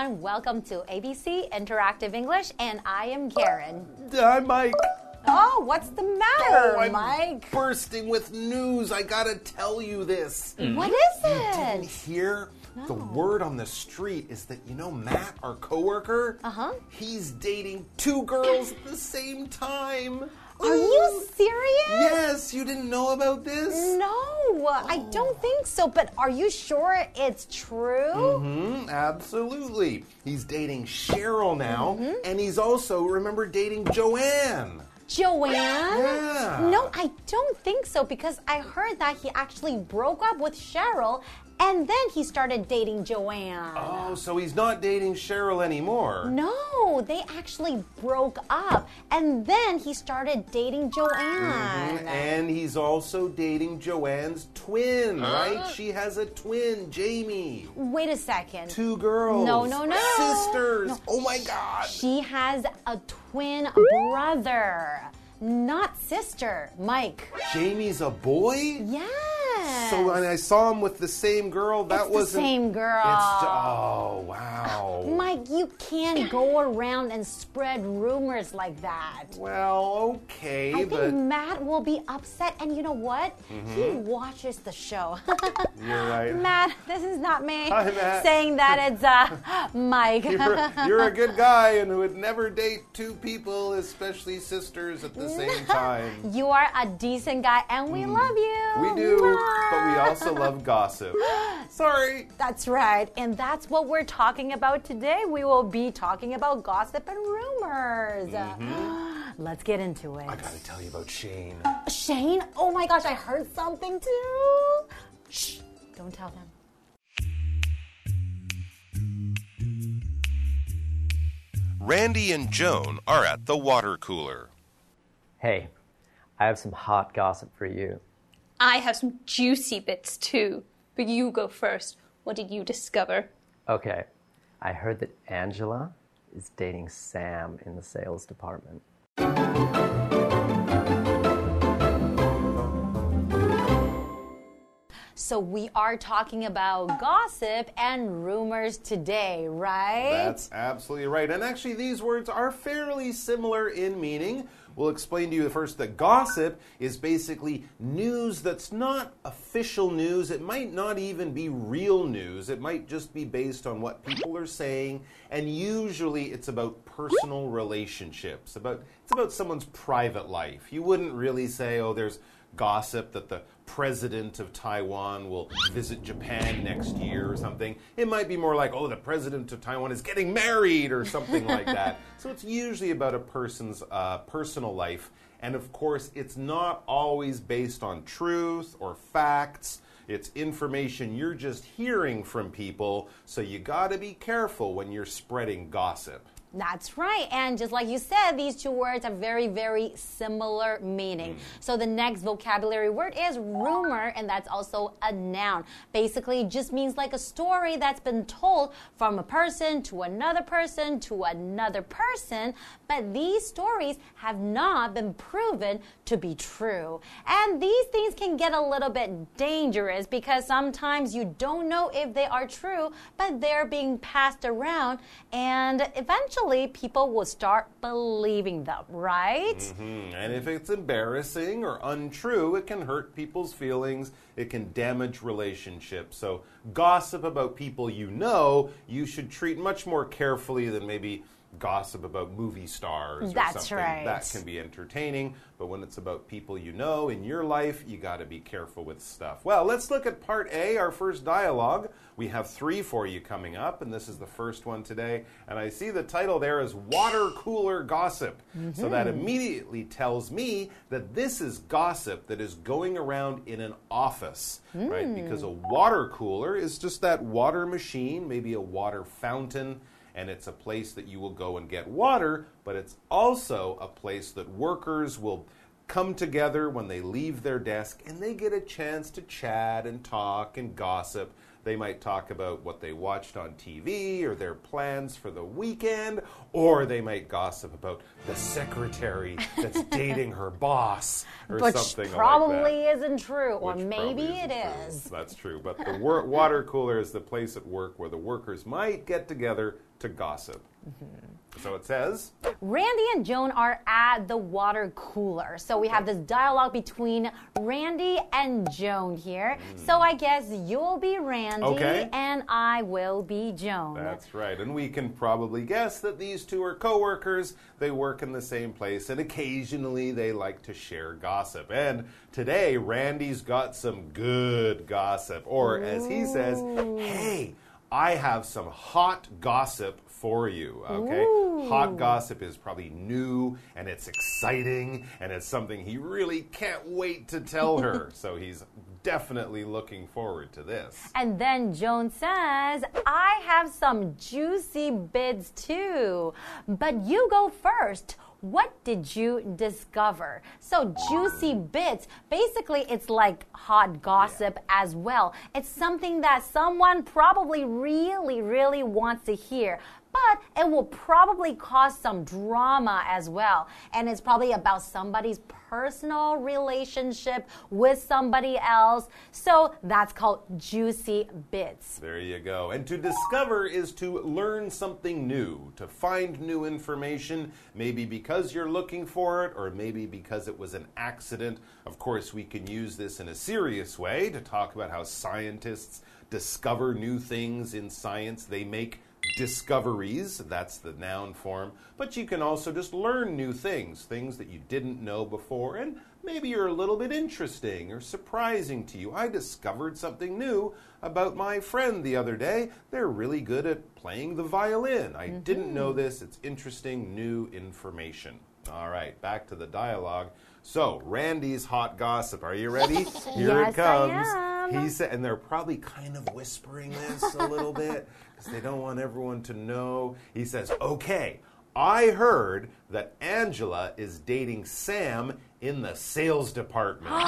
everyone. Welcome to ABC Interactive English, and I am Karen. I'm Mike. Oh, what's the matter, Oh, I'm Mike? bursting with news. I gotta tell you this. What is it? You Didn't hear? The word on the street is that you know Matt, our coworker. Uh huh. He's dating two girls at the same time. Are you serious? Yes, you didn't know about this? No, I don't think so. But are you sure it's true? Hmm, absolutely. He's dating Cheryl now, Mm-hmm. and he's also, remember, dating Joanne. Joanne? Yeah. No, I don't think so because I heard that he actually broke up with Cheryl and then he started dating Joanne. Oh, so he's not dating Cheryl anymore. No, they actually broke up and then he started dating Joanne. Mm-hmm. And he's also dating Joanne's twin, right? She has a twin, Jamie. Wait a second. Two girls. No, no, no. Sisters. No. Oh my God. She has a twin brother, not sister, Mike. Jamie's a boy? Yes. So when I saw him with the same girl, that It's the same girl. It's oh wow. Mike, you can't go around and spread rumors like that. well, okay, I but Mm-hmm. think Matt will be upset, and you know what? He watches the show. you're right. Matt, this is not me Hi, saying that it's uh, Mike. You're, you're a good guy and would never date two people, especially sisters, at the same time. you are a decent guy, and we love you. Mm. We do, but we also love gossip. Sorry. That's right, and that's what we're talking about today. We will be talking about gossip and rumors. Mm-hmm. Let's get into it. I gotta tell you about Shane. Shane, oh my gosh, I heard something too. Shh, don't tell them. Randy and Joan are at the water cooler. Hey, I have some hot gossip for you. I have some juicy bits too. But you go first. What did you discover? Okay, I heard that Angela is dating Sam in the sales department. So we are talking about gossip and rumors today, right? That's absolutely right. And actually, these words are fairly similar in meaning. We'll explain to you first that gossip is basically news that's not official news. It might not even be real news. It might just be based on what people are saying. And usually it's about personal relationships. About it's about someone's private life. You wouldn't really say, "Oh, there's gossip that the president of Taiwan will visit Japan next year or something. It might be more like, oh, the president of Taiwan is getting married or something like that. So it's usually about a person's uh, personal life. And of course, it's not always based on truth or facts. It's information you're just hearing from people, so you gotta be careful when you're spreading gossip. That's right. And just like you said, these two words have very, very similar meaning. Mm. So the next vocabulary word is rumor, and that's also a noun. Basically, it just means like a story that's been told from a person to another person to another person, but these stories have not been proven to be true. And these things can get a little bit dangerous because sometimes you don't know if they are true, but they're being passed around, and eventually people will start believing them, right? Mhm. And if it's embarrassing or untrue, it can hurt people's feelings. It can damage relationships. So, gossip about people you know, you should treat much more carefully than maybe gossip about movie stars or That's something. right. That can be entertaining, but when it's about people you know in your life, you got to be careful with stuff. Well, let's look at part A, our first dialogue. We have three for you coming up, and this is the first one today. And I see the title there is Water Cooler Gossip. So that mm-hmm. immediately tells me that this is gossip that is going around in an office, right? Because a mm. water cooler is just that water machine, maybe a water fountain and it's a place that you will go and get water, but it's also a place that workers will come together when they leave their desk and they get a chance to chat and talk and gossip They might talk about what they watched on TV or their plans for the weekend, or they might gossip about the secretary that's dating her boss or Which something probably like that. isn't true, or Which maybe it isn't true. That's true. But the water cooler is the place at work where the workers might get together to gossip. Mm-hmm. So it says. Randy and Joan are at the water cooler. So we have this dialogue between Randy and Joan here. So I guess you'll be Randy Okay. and I will be Joan. That's right. And we can probably guess that these two are coworkers. They work in the same place and occasionally they like to share gossip. And today Randy's got some good gossip or as he says, "Hey, I have some hot gossip for you." Okay? Hot gossip is probably new and it's exciting and it's something he really can't wait to tell her. so he's definitely looking forward to this. And then Joan says, I have some juicy bits too. But you go first. What did you discover? So, juicy bits, basically, it's like hot gossip as well. It's something that someone probably really, really wants to hear. But it will probably cause some drama as well. And it's probably about somebody's personal relationship with somebody else. So that's called juicy bits. There you go. And to discover is to learn something new, to find new information, maybe because you're looking for it, or maybe because it was an accident. Of course, we can use this in a serious way to talk about how scientists discover new things in science. They make discoveries, that's the noun form, but you can also just learn new things, things that you didn't know before, and maybe you're a little bit interesting or surprising to you. I discovered something new about my friend the other day. They're really good at playing the violin. I didn't mm-hmm. know this. It's interesting, new information. All right, back to the dialogue. So, Randy's hot gossip. Are you ready? Here Yes, it I comes. am. He said, and they're probably kind of whispering this a little bit because they don't want everyone to know. He says, Okay, I heard that Angela is dating Sam in the sales department.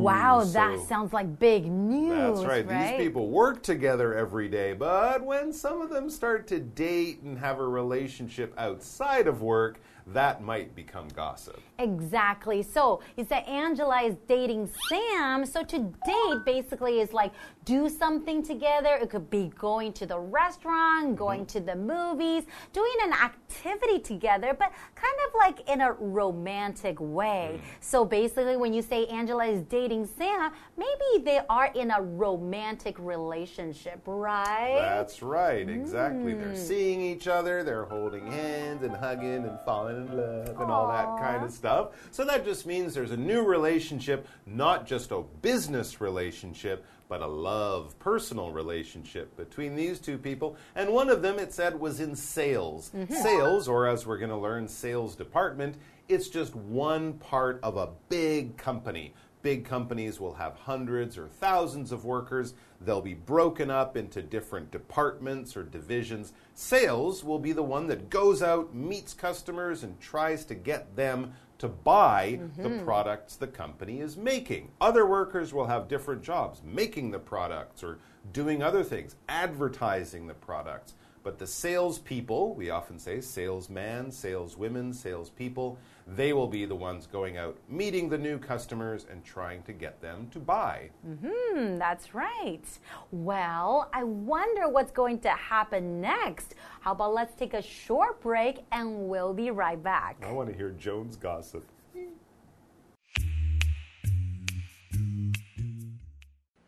Wow, that sounds like big news. That's right. These people work together every day, but when some of them start to date and have a relationship outside of work, that might become gossip. Exactly. So he said Angela is dating Sam. So to date basically is like do something together. It could be going to the restaurant, mm-hmm. going to the movies, doing an activity together, but kind of like in a romantic way. Mm-hmm. So basically, when you say Angela is dating Sam, maybe they are in a romantic relationship, right? That's right, exactly. They're mm. seeing each other, they're holding hands and hugging and falling in love and all that kind of stuff. So that just means there's a new relationship, not just a business relationship, but a love, personal relationship between these two people. And one of them, it said, was in sales. Mm-hmm. Sales, or as we're going to learn, sales department, it's just one part of a big company. Big companies will have hundreds or thousands of workers. They'll be broken up into different departments or divisions. Sales will be the one that goes out, meets customers, and tries to get them to buy the mm-hmm. products the company is making. Other workers will have different jobs, making the products or doing other things, advertising the products. But the salespeople, we often say salesman, saleswomen, salespeople, they will be the ones going out, meeting the new customers, and trying to get them to buy. Hmm, that's right. Well, I wonder what's going to happen next. How about let's take a short break and we'll be right back. I want to hear Joan's gossip.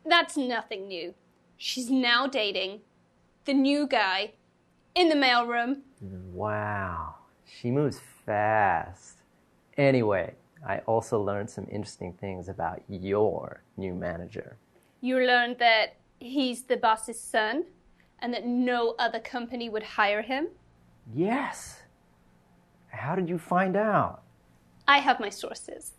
That's nothing new. She's now dating the new guy in the mailroom. Wow, she moves fast. Anyway, I also learned some interesting things about your new manager. You learned that he's the boss's son and that no other company would hire him. Yes. How did you find out? I have my sources.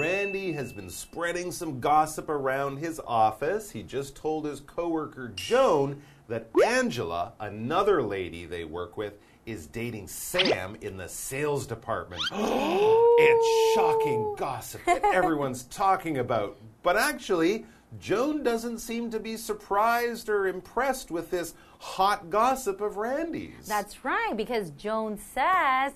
Randy has been spreading some gossip around his office. He just told his coworker Joan that Angela, another lady they work with, is dating Sam in the sales department. it's shocking gossip that everyone's talking about. But actually, Joan doesn't seem to be surprised or impressed with this hot gossip of Randy's. That's right, because Joan says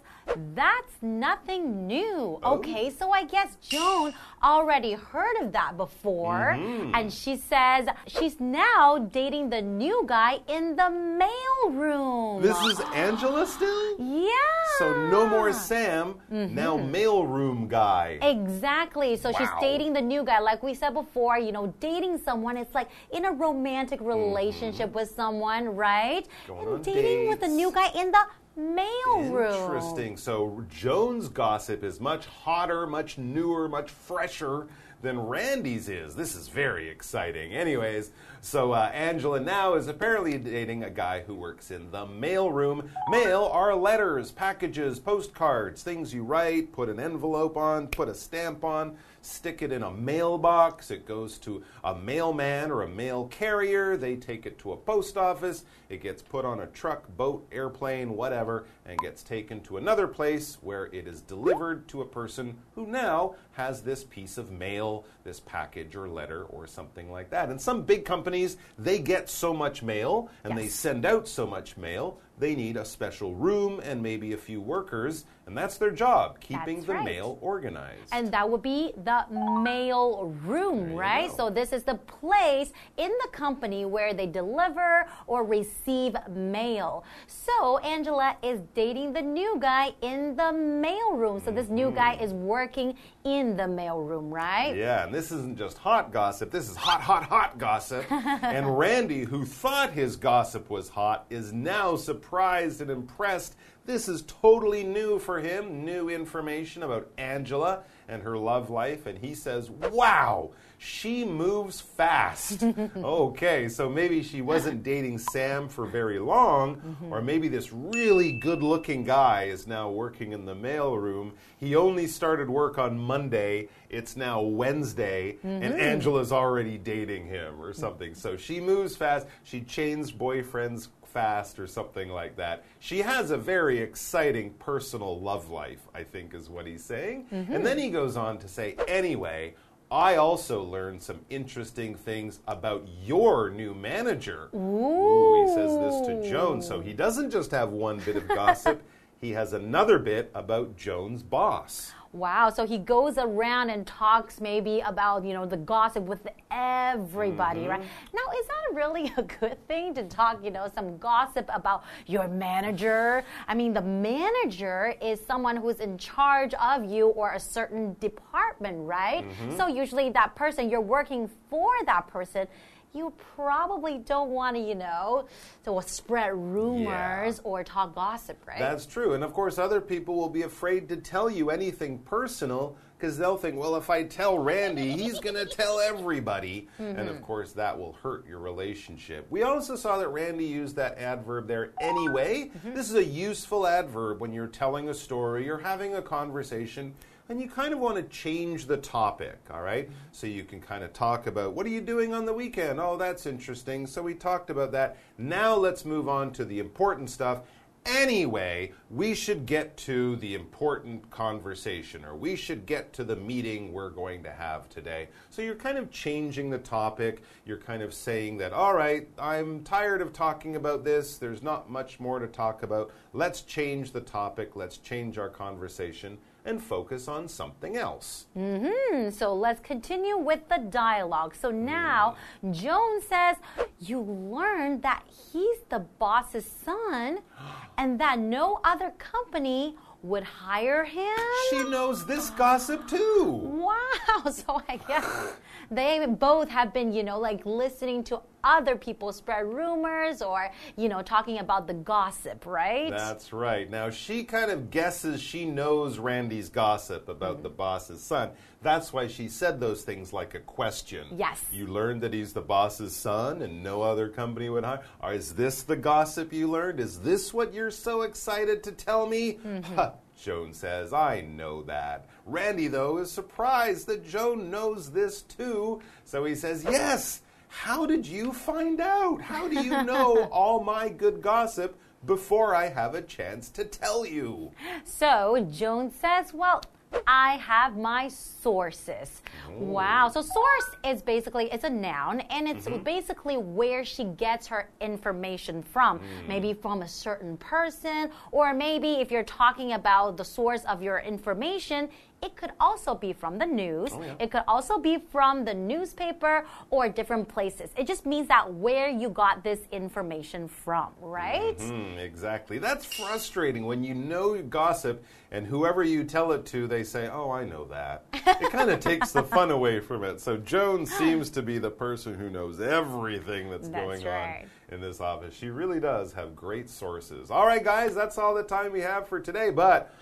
that's nothing new. Oh. Okay, so I guess Joan already heard of that before. Mm-hmm. And she says she's now dating the new guy in the mail room. This is Angela still? yeah. So no more Sam, now mailroom guy. Exactly. So she's dating the new guy. Like we said before, you know, dating someone, it's like in a romantic relationship with someone, right? Going and dating with the dates. new guy in the mail room. Interesting. So Joan's gossip is much hotter, much newer, much fresher than Randy's is. This is very exciting. Anyways, so uh, Angela now is apparently dating a guy who works in the mail room. Mail are letters, packages, postcards, things you write, put an envelope on, put a stamp on. Stick it in a mailbox. It goes to a mailman or a mail carrier. They take it to a post office. It gets put on a truck, boat, airplane, whatever, and gets taken to another place where it is delivered to a person who now has this piece of mail, this package or letter or something like that. And some big companies, they get so much mail and they send out so much mail, they need a special room and maybe a few workers, and that's their job, keeping That's the right. mail organized. And that would be the mail room, right? go. So this is the place in the company where they deliver or receive mail. So Angela is dating the new guy in the mail room. So this new guy is working in the mail room, right? Mm-hmm. Yeah, and this isn't just hot gossip, this is hot, hot, hot gossip. and Randy, who thought his gossip was hot, is now surprised and impressed. This is totally new for him, new information about Angela and her love life, and he says, Wow, she moves fast. okay, so maybe she wasn't dating Sam for very long, mm-hmm. or maybe this really good looking guy is now working in the mailroom. He only started work on Monday, it's now Wednesday, and mm-hmm. Angela's already dating him or something. So she moves fast, she changed boyfriends fast or something like that. She has a very exciting personal love life, I think is what he's saying. And mm-hmm. then he goes on to say, anyway, I also learned some interesting things about your new manager. Ooh. he says this to Joan. So he doesn't just have one bit of gossip, he has another bit about Joan's boss. Wow. So he goes around and talks maybe about, you know, the gossip with everybody, right? Mm-hmm. Now, is that really a good thing to talk, you know, some gossip about your manager? I mean, the manager is someone who's in charge of you or a certain department, right? Mm-hmm. So usually that person, you're working for that person. You probably don't want to, you know, to spread rumors or talk gossip, right? That's true. And of course, other people will be afraid to tell you anything personal because they'll think, well, if I tell Randy, he's going to tell everybody. And of mm-hmm. course, that will hurt your relationship. We also saw that Randy used that adverb there anyway. Mm-hmm. This is a useful adverb when you're telling a story or having a conversation. And you kind of want to change the topic, all right? So you can kind of talk about what are you doing on the weekend? Oh, that's interesting. So we talked about that. Now let's move on to the important stuff. Anyway, we should get to the important conversation, or we should get to the meeting we're going to have today. So you're kind of changing the topic. You're kind of saying that, all right, I'm tired of talking about this. There's not much more to talk about. Let's change the topic. Let's change our conversation and focus on something else. Hmm, so let's continue with the dialogue. So now Joan says, You learned that he's the boss's son and that no other company would hire him. She knows this gossip too. Wow, so I guess they both have been, you know, like listening to other people spread rumors or, you know, talking about the gossip, right? That's right. Now, she kind of guesses she knows Randy's gossip about the mm-hmm. boss's son. That's why she said those things like a question. Yes. You learned that he's the boss's son and no other company would hire. Or is this the gossip you learned? Is this what you're so excited to tell me? Ha, mm-hmm. Joan says, I know that. Randy, though, is surprised that Joan knows this too. So he says, Yes. How did you find out? How do you know all my good gossip before I have a chance to tell you? So Joan says, Well, I have my sources. Wow. So source is basically it's a noun and it's mm-hmm. basically where she gets her information from. Mm. Maybe from a certain person or maybe if you're talking about the source of your information, it could also be from the news. It could also be from the newspaper or different places. It just means that where you got this information from, right? Hmm, exactly. That's frustrating when you know gossip and whoever you tell it to, they say, Oh, I know that. It kind of takes the fun away from it. So Joan seems to be the person who knows everything that's, That's going right. on in this office. She really does have great sources. All right, guys, that's all the time we have for today. But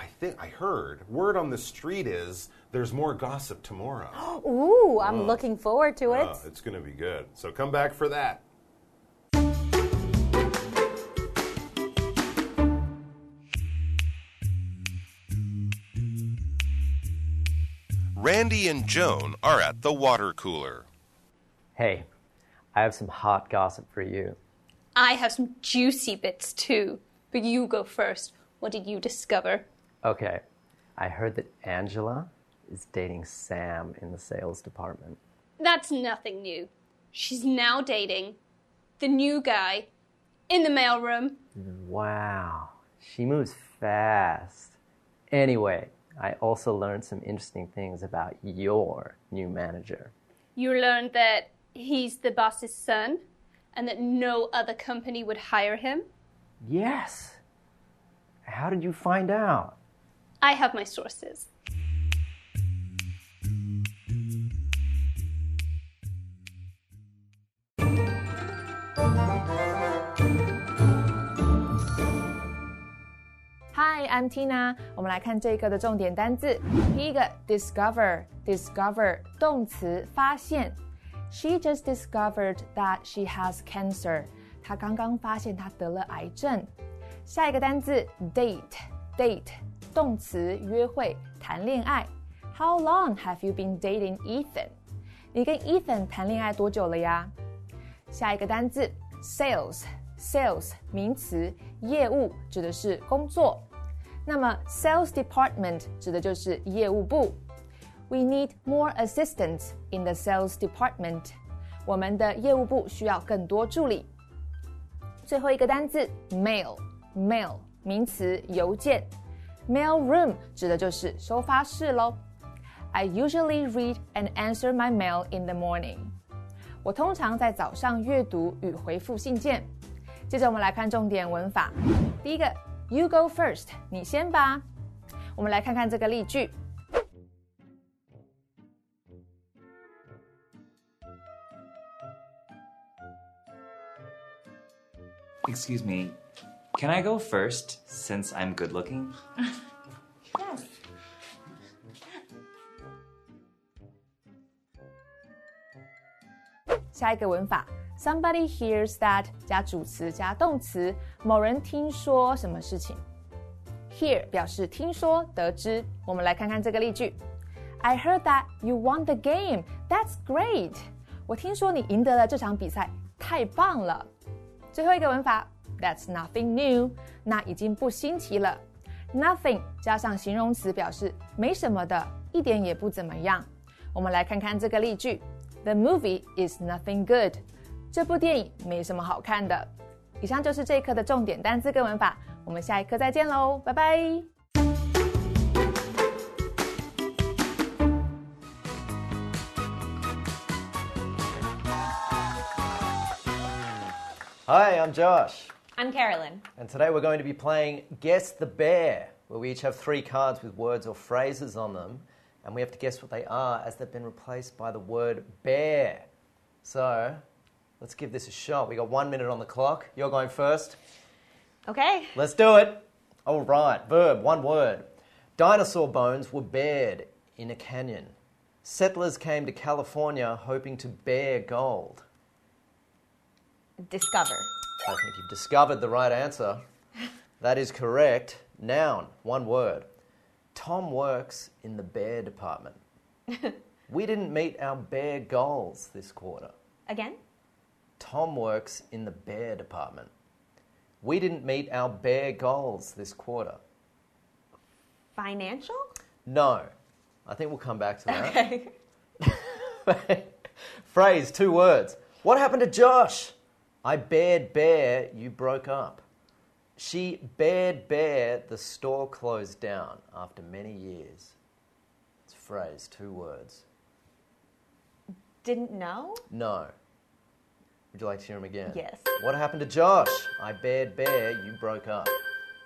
I think I heard word on the street is there's more gossip tomorrow. Ooh, I'm looking forward to it. Uh, it's going to be good. So come back for that. Randy and Joan are at the water cooler. Hey, I have some hot gossip for you. I have some juicy bits too. But you go first. What did you discover? Okay, I heard that Angela is dating Sam in the sales department. That's nothing new. She's now dating the new guy in the mailroom. Wow, she moves fast. Anyway, I also learned some interesting things about your new manager. You learned that he's the boss's son and that no other company would hire him. Yes. How did you find out? I have my sources. Hi, I'm Tina。我们来看这一课的重点单字。第一个，discover，discover 动词，发现。She just discovered that she has cancer。她刚刚发现她得了癌症。下一个单字 ，date，date 动词，约会，谈恋爱。How long have you been dating Ethan？你跟 Ethan 谈恋爱多久了呀？下一个单字，sales，sales 名词，业务指的是工作。那么 sales department 指的就是业务部。We need more assistants in the sales department。我们的业务部需要更多助理。最后一个单字 mail，mail 名词，邮件。Mail room 指的就是收发室喽。I usually read and answer my mail in the morning。我通常在早上阅读与回复信件。接着我们来看重点文法。第一个，You go first，你先吧。我们来看看这个例句。Excuse me, can I go first since I'm good looking? Yes. 下一个文法，Somebody hears that 加主词加动词，某人听说什么事情。Hear 表示听说、得知。我们来看看这个例句：I heard that you won the game. That's great. 我听说你赢得了这场比赛，太棒了。最后一个文法 ，That's nothing new，那已经不新奇了。Nothing 加上形容词表示没什么的，一点也不怎么样。我们来看看这个例句：The movie is nothing good。这部电影没什么好看的。以上就是这一课的重点单词跟文法，我们下一课再见喽，拜拜。Hi, I'm Josh. I'm Carolyn. And today we're going to be playing Guess the Bear, where we each have three cards with words or phrases on them, and we have to guess what they are as they've been replaced by the word bear. So, let's give this a shot. We got one minute on the clock. You're going first. Okay. Let's do it. All right, verb, one word. Dinosaur bones were bared in a canyon. Settlers came to California hoping to bear gold. Discover. I think you've discovered the right answer. That is correct. Noun, one word. Tom works in the bear department. we didn't meet our bear goals this quarter. Again? Tom works in the bear department. We didn't meet our bear goals this quarter. Financial? No. I think we'll come back to that. Okay. Phrase, two words. What happened to Josh? I bared bear, you broke up. She bared bear, the store closed down after many years. It's a phrase, two words. Didn't know? No. Would you like to hear him again? Yes. What happened to Josh? I bared bear, you broke up.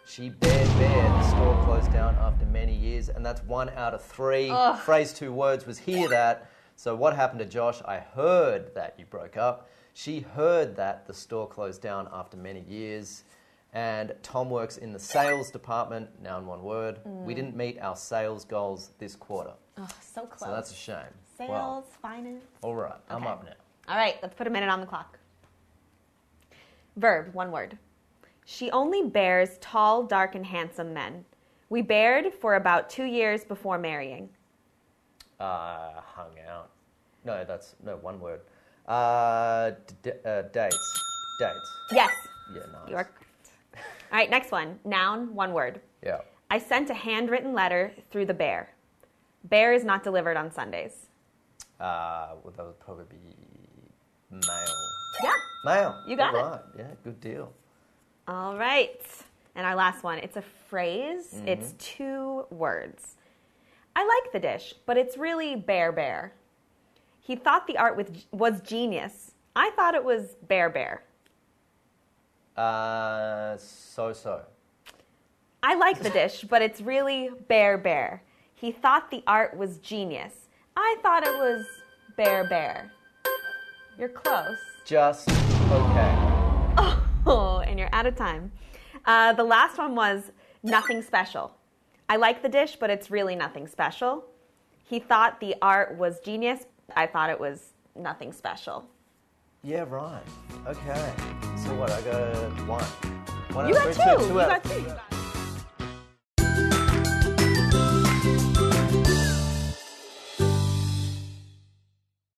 She bared bear, the store closed down after many years, and that's one out of three. Phrase two words was hear that. So what happened to Josh? I heard that you broke up. She heard that the store closed down after many years. And Tom works in the sales department, now in one word. We didn't meet our sales goals this quarter. Oh, so close. So that's a shame. Sales, Well, finance. all right, I'm Okay. up now. All right, let's put a minute on the clock. Verb, one word. She only bears tall, dark, and handsome men. We bared for about two years before marrying. Uh, hung out. No, that's no one word. Uh, d- uh, dates. Dates. Yes, Yeah, nice. you are correct. All right, next one. Noun, one word. Yeah. I sent a handwritten letter through the bear. Bear is not delivered on Sundays. Uh, well, that would probably be mail. Yeah. Mail. You got All it. right. Yeah, good deal. All right. And our last one. It's a phrase. It's two words. I like the dish, but it's really bear bear. He thought the art with, was genius. I thought it was bear bear. Uh, so so. I like the dish, but it's really bear bear. He thought the art was genius. I thought it was bear bear. You're close. Just okay. Oh, and you're out of time. Uh, the last one was nothing special. I like the dish, but it's really nothing special. He thought the art was genius. I thought it was nothing special. Yeah, right. Okay. So what? I got one. One You got two. two You got two.